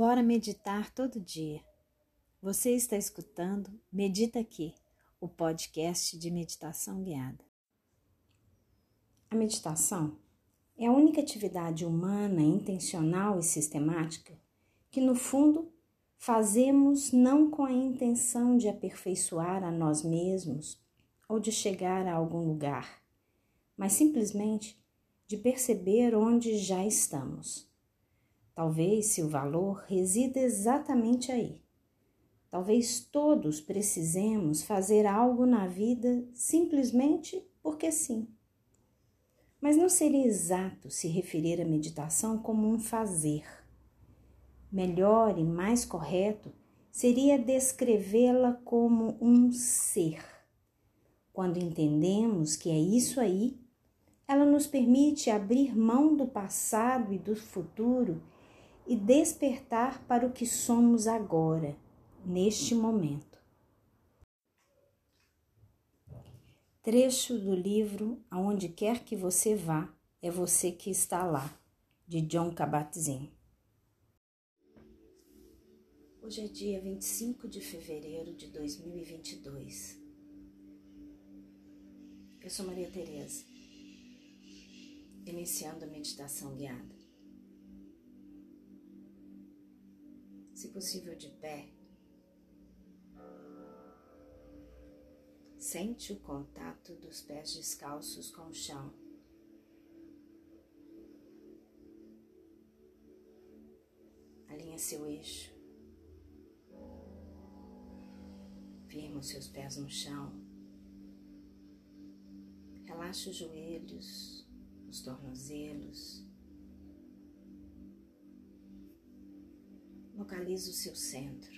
Bora meditar todo dia. Você está escutando Medita Aqui, o podcast de meditação guiada. A meditação é a única atividade humana, intencional e sistemática que, no fundo, fazemos não com a intenção de aperfeiçoar a nós mesmos ou de chegar a algum lugar, mas simplesmente de perceber onde já estamos Talvez seu valor resida exatamente aí. Talvez todos precisemos fazer algo na vida simplesmente porque sim. Mas não seria exato se referir à meditação como um fazer. Melhor e mais correto seria descrevê-la como um ser. Quando entendemos que é isso aí, ela nos permite abrir mão do passado e do futuro e despertar para o que somos agora, neste momento. Trecho do livro Aonde Quer Que Você Vá, é Você Que Está Lá, de John Kabat-Zinn. Hoje é dia 25 de fevereiro de 2022. Eu sou Maria Tereza, iniciando a meditação guiada. Se possível de pé. Sente o contato dos pés descalços com o chão. Alinha seu eixo. Firma os seus pés no chão. Relaxa os joelhos, os tornozelos. Localize o seu centro.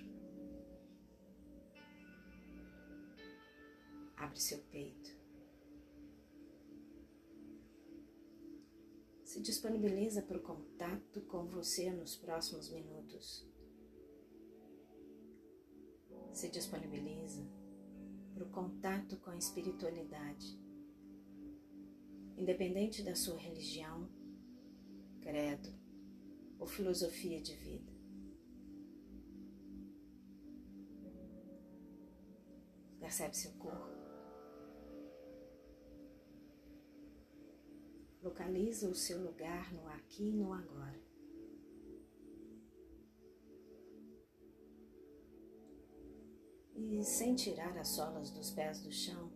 Abre seu peito. Se disponibiliza para o contato com você nos próximos minutos. Se disponibiliza para o contato com a espiritualidade. Independente da sua religião, credo ou filosofia de vida. Percebe seu corpo. Localiza o seu lugar no aqui e no agora. E sem tirar as solas dos pés do chão,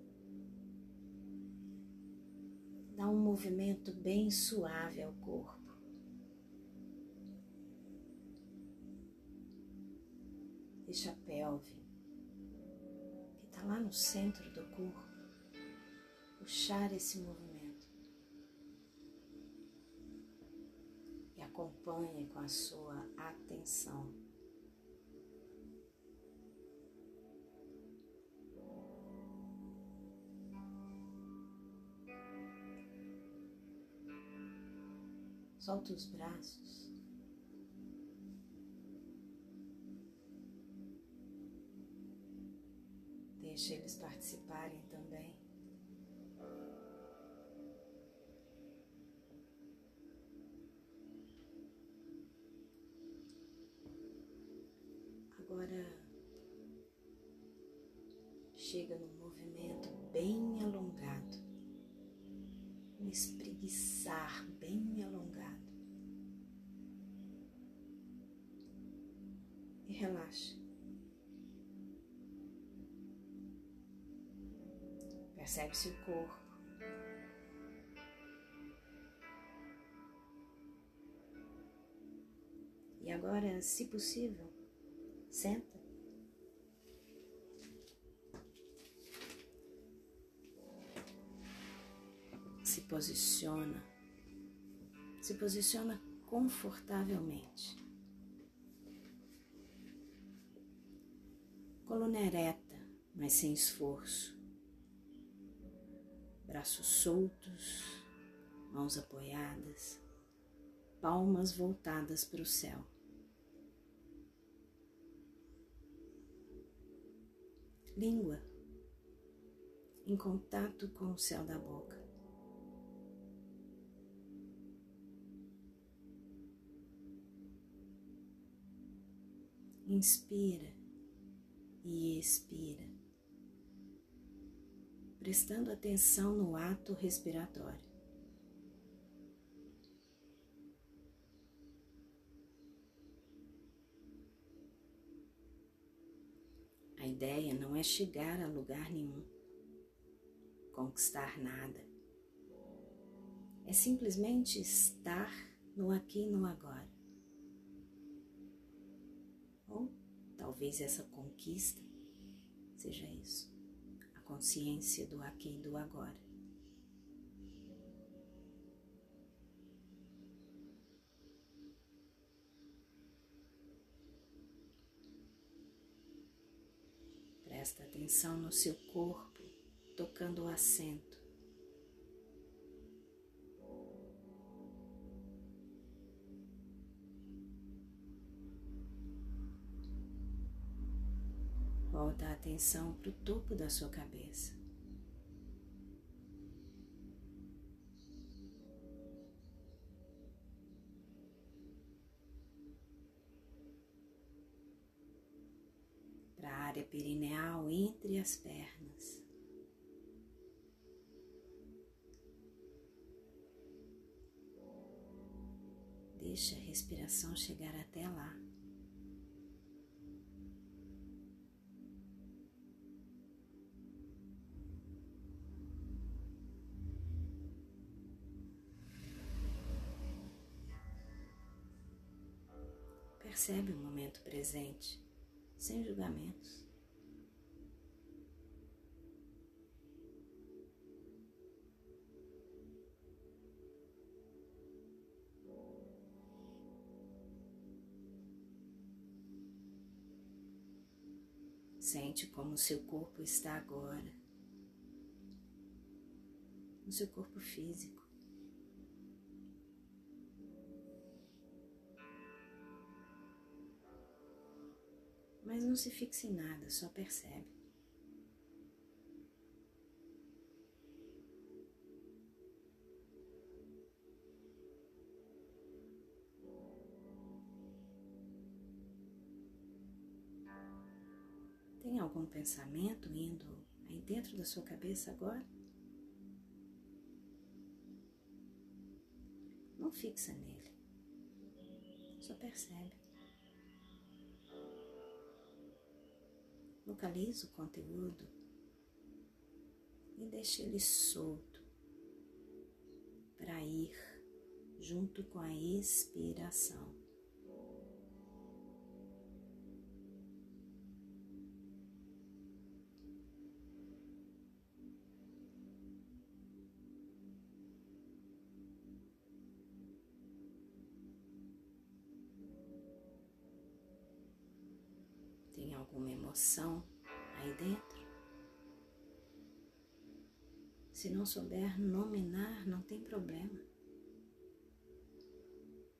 dá um movimento bem suave ao corpo. Deixa a pelve lá no centro do corpo, puxar esse movimento e acompanhe com a sua atenção. Solta os braços. Agora chega num movimento bem alongado, um espreguiçar bem alongado. E relaxa. Percebe-se o corpo. E agora, se possível, posiciona. Se posiciona confortavelmente. Coluna ereta, mas sem esforço braços soltos, mãos apoiadas, palmas voltadas para o céu. Língua em contato com o céu da boca. Inspira e expira, prestando atenção no ato respiratório. A ideia não é chegar a lugar nenhum, conquistar nada. É simplesmente estar no aqui e no agora. Talvez essa conquista seja isso, a consciência do aqui e do agora. Presta atenção no seu corpo tocando o assento. Volta a atenção para o topo da sua cabeça. área perineal entre as pernas. Deixa a respiração chegar até lá. Percebe o momento presente, sem julgamentos. Sente como seu corpo está agora, no seu corpo físico. Mas não se fixe em nada, só percebe. Tem algum pensamento indo aí dentro da sua cabeça agora? Não fixa nele, só percebe. Localiza o conteúdo e deixa ele solto para ir junto com a expiração. Alguma emoção aí dentro? Se não souber nominar, não tem problema.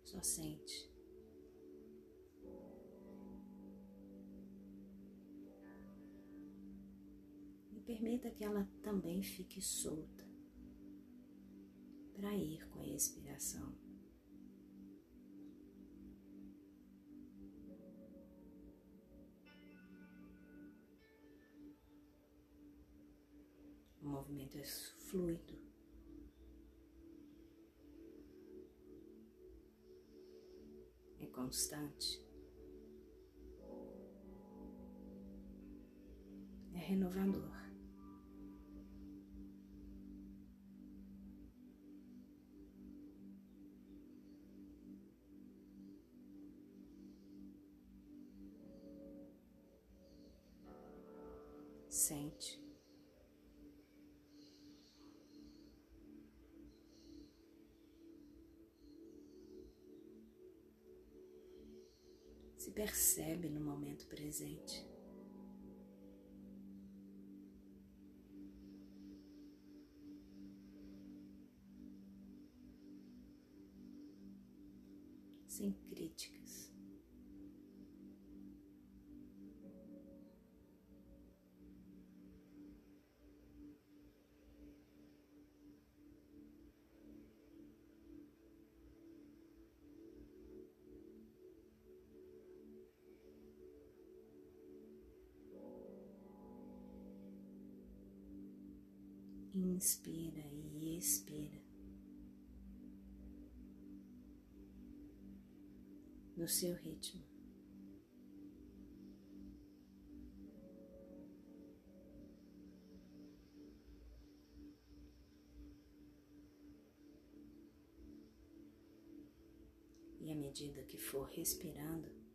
Só sente. E permita que ela também fique solta para ir com a expiração. Movimento é fluido. É constante. É renovador. Sente. Percebe no momento presente. Sem críticas. Inspira e expira. No seu ritmo. E à medida que for respirando,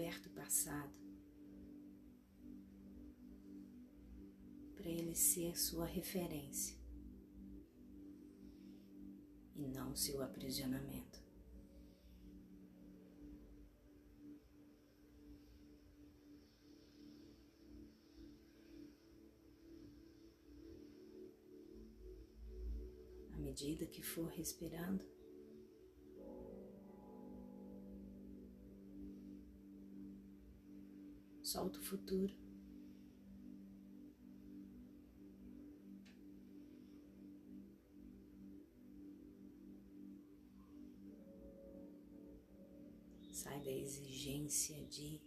liberta o passado para ele ser sua referência e não seu aprisionamento. À medida que for respirando, futuro. Sai da exigência de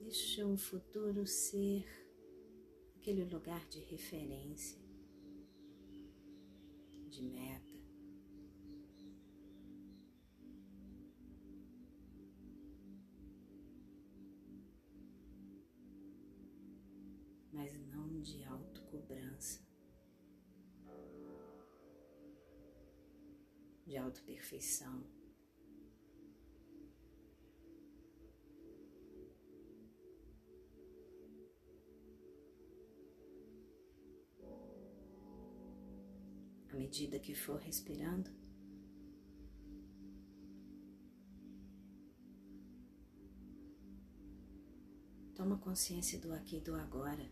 Deixa o futuro ser aquele lugar de referência, de meta. Mas não de autocobrança, de autoperfeição. à medida que for respirando. Toma consciência do aqui e do agora.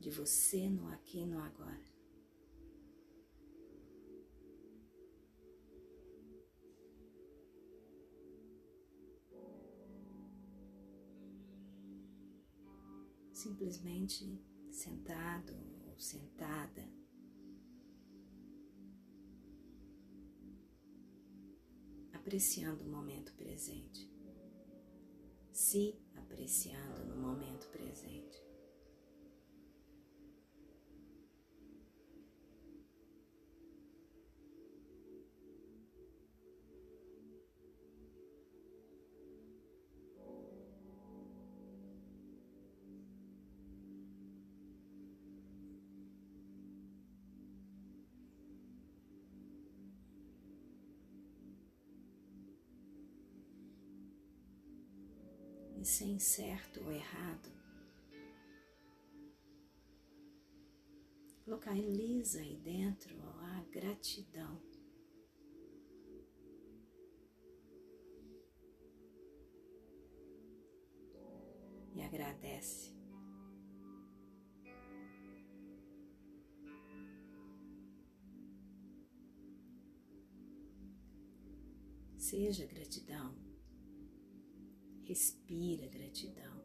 De você no aqui e no agora. Simplesmente sentado ou sentada. Apreciando o momento presente, se apreciando no momento presente. Sem certo ou errado. Localiza aí dentro a gratidão. E agradece. Seja gratidão. Respira gratidão.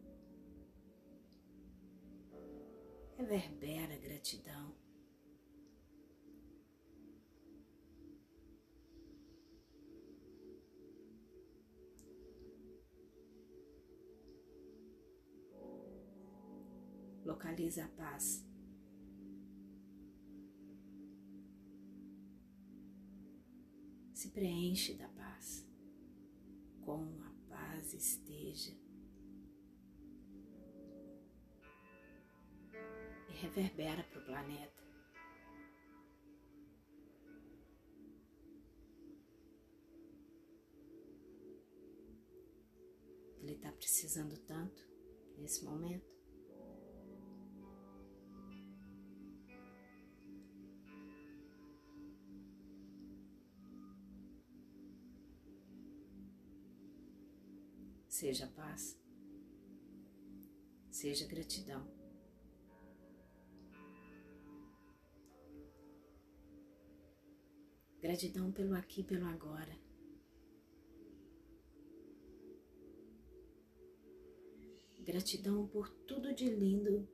Reverbera gratidão. Localiza a paz. Se preenche da paz paz esteja e reverbera para o planeta. Ele está precisando tanto nesse momento. Seja paz, seja gratidão. Gratidão pelo aqui pelo agora. Gratidão por tudo de lindo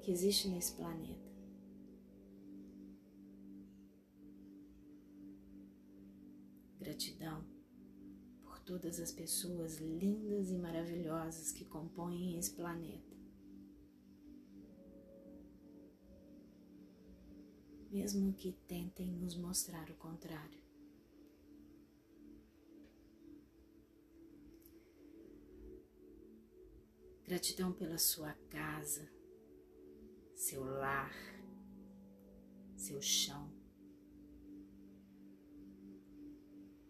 que existe nesse planeta. Gratidão todas as pessoas lindas e maravilhosas que compõem esse planeta. Mesmo que tentem nos mostrar o contrário. Gratidão pela sua casa, seu lar, seu chão.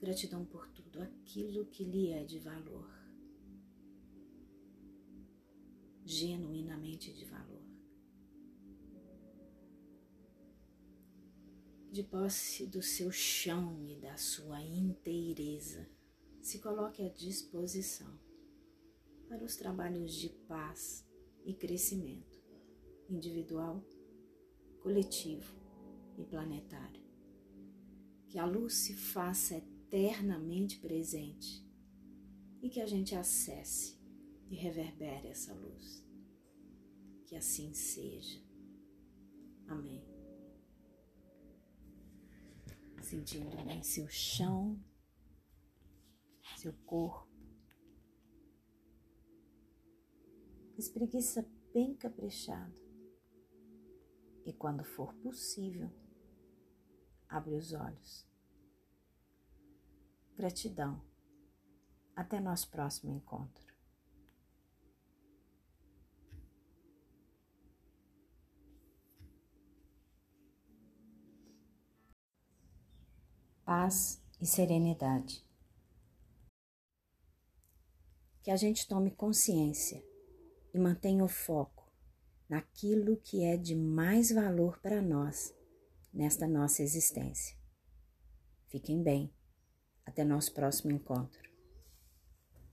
Gratidão por tudo aquilo que lhe é de valor, genuinamente de valor. De posse do seu chão e da sua inteireza, se coloque à disposição para os trabalhos de paz e crescimento individual, coletivo e planetário. Que a luz se faça eternamente presente e que a gente acesse e reverbere essa luz. Que assim seja. Amém. Sentindo bem seu chão, seu corpo espreguiça bem caprichado. E quando for possível, abre os olhos. Gratidão. Até nosso próximo encontro. Paz e serenidade. Que a gente tome consciência e mantenha o foco naquilo que é de mais valor para nós nesta nossa existência. Fiquem bem. Até nosso próximo encontro.